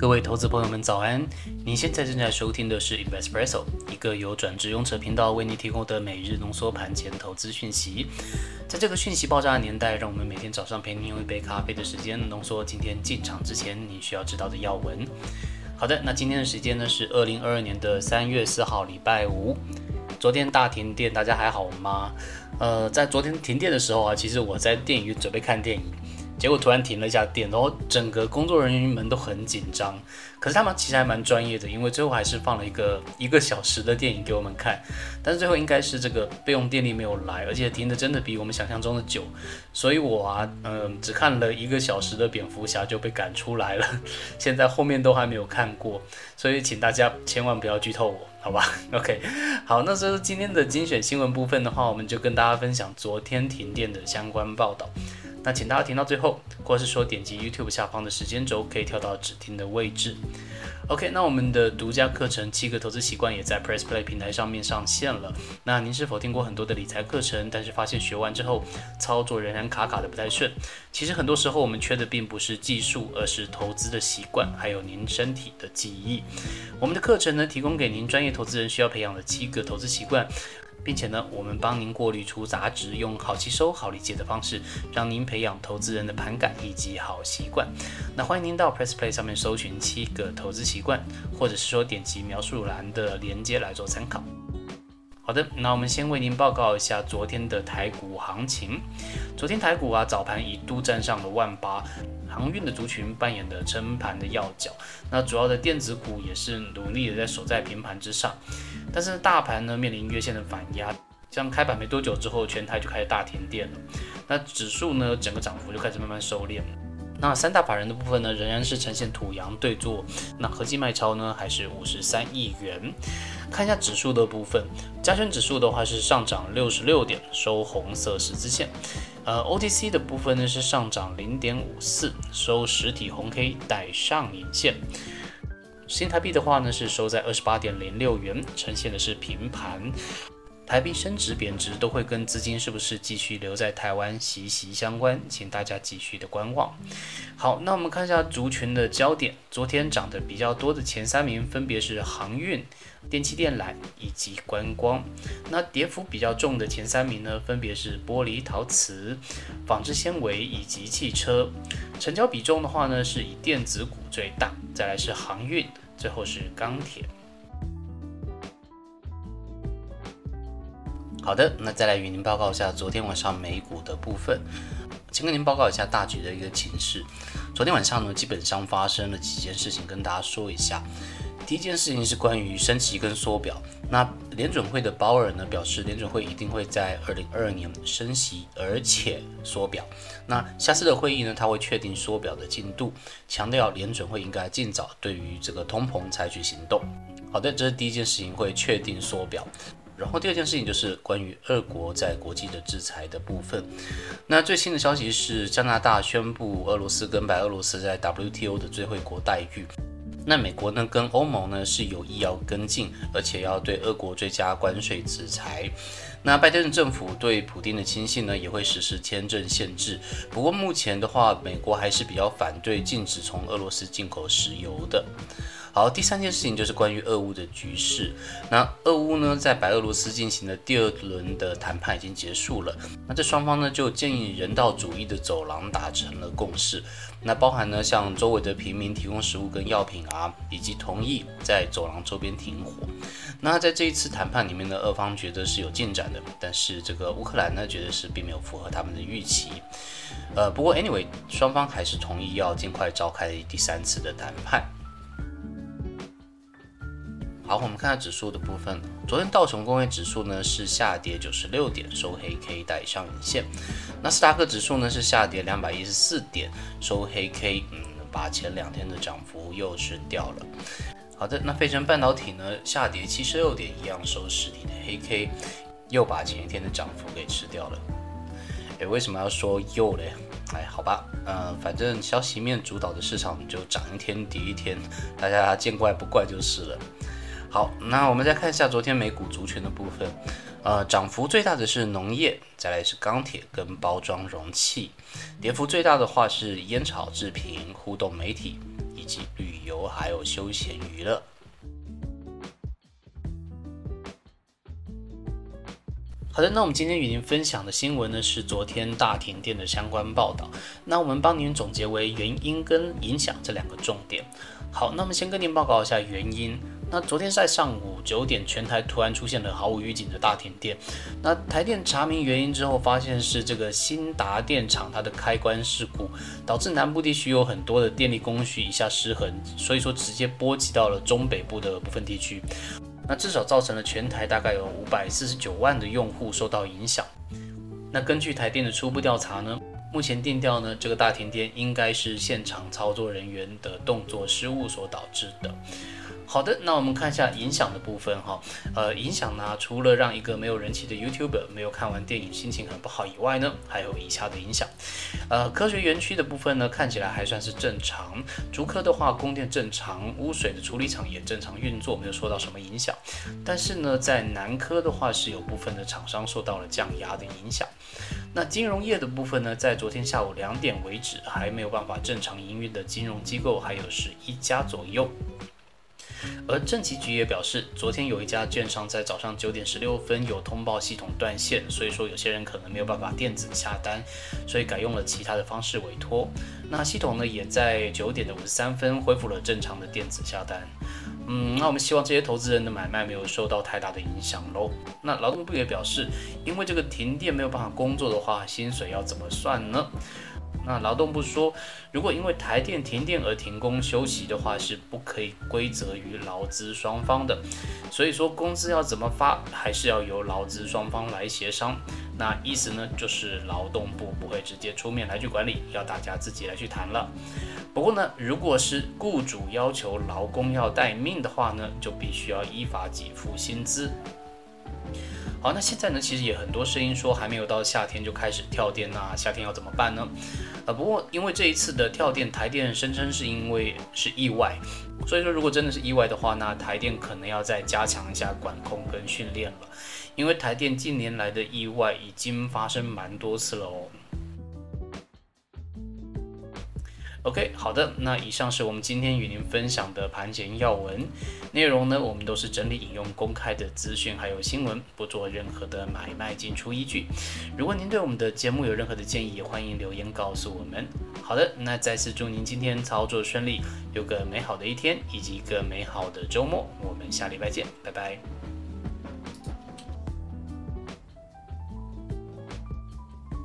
各位投资朋友们，早安！您现在正在收听的是 Investpresso，一个由转职用车频道为您提供的每日浓缩盘前投资讯息。在这个讯息爆炸的年代，让我们每天早上陪您用一杯咖啡的时间，浓缩今天进场之前你需要知道的要闻。好的，那今天的时间呢是二零二二年的三月四号，礼拜五。昨天大停电，大家还好吗？呃，在昨天停电的时候啊，其实我在电影院准备看电影。结果突然停了一下电，然后整个工作人员们都很紧张。可是他们其实还蛮专业的，因为最后还是放了一个一个小时的电影给我们看。但是最后应该是这个备用电力没有来，而且停的真的比我们想象中的久。所以我啊，嗯，只看了一个小时的蝙蝠侠就被赶出来了。现在后面都还没有看过，所以请大家千万不要剧透我，好吧？OK，好，那这是今天的精选新闻部分的话，我们就跟大家分享昨天停电的相关报道。那请大家听到最后，或是说点击 YouTube 下方的时间轴，可以跳到指定的位置。OK，那我们的独家课程《七个投资习惯》也在 Press Play 平台上面上线了。那您是否听过很多的理财课程，但是发现学完之后操作仍然卡卡的不太顺？其实很多时候我们缺的并不是技术，而是投资的习惯，还有您身体的记忆。我们的课程呢，提供给您专业投资人需要培养的七个投资习惯。并且呢，我们帮您过滤出杂质，用好吸收、好理解的方式，让您培养投资人的盘感以及好习惯。那欢迎您到 Press Play 上面搜寻七个投资习惯，或者是说点击描述栏的连接来做参考。好的，那我们先为您报告一下昨天的台股行情。昨天台股啊，早盘一度站上了万八。航运的族群扮演的撑盘的要角，那主要的电子股也是努力的在守在平盘之上，但是大盘呢面临月线的反压，像开盘没多久之后，全台就开始大停电了，那指数呢整个涨幅就开始慢慢收敛了。那三大法人的部分呢，仍然是呈现土洋对坐，那合计卖超呢还是五十三亿元。看一下指数的部分，加权指数的话是上涨六十六点，收红色十字线。呃，OTC 的部分呢是上涨零点五四，收实体红 K 带上影线。新台币的话呢是收在二十八点零六元，呈现的是平盘。台币升值贬值都会跟资金是不是继续留在台湾息息相关，请大家继续的观望。好，那我们看一下族群的焦点，昨天涨得比较多的前三名分别是航运、电器电缆以及观光。那跌幅比较重的前三名呢，分别是玻璃陶瓷、纺织纤维以及汽车。成交比重的话呢，是以电子股最大，再来是航运，最后是钢铁。好的，那再来与您报告一下昨天晚上美股的部分。先跟您报告一下大局的一个情势。昨天晚上呢，基本上发生了几件事情，跟大家说一下。第一件事情是关于升息跟缩表。那联准会的鲍尔呢表示，联准会一定会在二零二二年升息，而且缩表。那下次的会议呢，他会确定缩表的进度，强调联准会应该尽早对于这个通膨采取行动。好的，这是第一件事情，会确定缩表。然后第二件事情就是关于俄国在国际的制裁的部分。那最新的消息是，加拿大宣布俄罗斯跟白俄罗斯在 WTO 的最惠国待遇。那美国呢跟欧盟呢是有意要跟进，而且要对俄国追加关税制裁。那拜登政府对普京的亲信呢也会实施签证限制。不过目前的话，美国还是比较反对禁止从俄罗斯进口石油的。好，第三件事情就是关于俄乌的局势。那俄乌呢，在白俄罗斯进行的第二轮的谈判已经结束了。那这双方呢，就建议人道主义的走廊达成了共识。那包含呢，向周围的平民提供食物跟药品啊，以及同意在走廊周边停火。那在这一次谈判里面呢，俄方觉得是有进展的，但是这个乌克兰呢，觉得是并没有符合他们的预期。呃，不过 anyway，双方还是同意要尽快召开第三次的谈判。我们看下指数的部分。昨天道琼工业指数呢是下跌九十六点，收黑 K 带上影线。纳斯达克指数呢是下跌两百一十四点，收黑 K，嗯，把前两天的涨幅又是掉了。好的，那费城半导体呢下跌七十六点，一样收实体的黑 K，又把前一天的涨幅给吃掉了。诶，为什么要说又嘞？哎，好吧，嗯，反正消息面主导的市场就涨一天跌一天，大家见怪不怪就是了。好，那我们再看一下昨天美股族群的部分，呃，涨幅最大的是农业，再来是钢铁跟包装容器，跌幅最大的话是烟草制品、互动媒体以及旅游。还有休闲娱乐。好的，那我们今天与您分享的新闻呢，是昨天大停电的相关报道。那我们帮您总结为原因跟影响这两个重点。好，那么先跟您报告一下原因。那昨天在上午九点，全台突然出现了毫无预警的大停电。那台电查明原因之后，发现是这个新达电厂它的开关事故，导致南部地区有很多的电力供需一下失衡，所以说直接波及到了中北部的部分地区。那至少造成了全台大概有五百四十九万的用户受到影响。那根据台电的初步调查呢，目前定调呢，这个大停电应该是现场操作人员的动作失误所导致的。好的，那我们看一下影响的部分哈。呃，影响呢，除了让一个没有人气的 YouTuber 没有看完电影心情很不好以外呢，还有以下的影响。呃，科学园区的部分呢，看起来还算是正常。竹科的话，供电正常，污水的处理厂也正常运作，没有受到什么影响。但是呢，在南科的话，是有部分的厂商受到了降压的影响。那金融业的部分呢，在昨天下午两点为止，还没有办法正常营运的金融机构，还有十一家左右。而政企局也表示，昨天有一家券商在早上九点十六分有通报系统断线，所以说有些人可能没有办法电子下单，所以改用了其他的方式委托。那系统呢，也在九点的五十三分恢复了正常的电子下单。嗯，那我们希望这些投资人的买卖没有受到太大的影响喽。那劳动部也表示，因为这个停电没有办法工作的话，薪水要怎么算呢？那劳动部说，如果因为台电停电而停工休息的话，是不可以归责于劳资双方的。所以说工资要怎么发，还是要由劳资双方来协商。那意思呢，就是劳动部不会直接出面来去管理，要大家自己来去谈了。不过呢，如果是雇主要求劳工要待命的话呢，就必须要依法给付薪资。好，那现在呢，其实也很多声音说还没有到夏天就开始跳电那夏天要怎么办呢？呃，不过因为这一次的跳电，台电声称是因为是意外，所以说如果真的是意外的话，那台电可能要再加强一下管控跟训练了，因为台电近年来的意外已经发生蛮多次了哦。OK，好的，那以上是我们今天与您分享的盘前要闻内容呢，我们都是整理引用公开的资讯还有新闻，不做任何的买卖进出依据。如果您对我们的节目有任何的建议，欢迎留言告诉我们。好的，那再次祝您今天操作顺利，有个美好的一天以及一个美好的周末。我们下礼拜见，拜拜。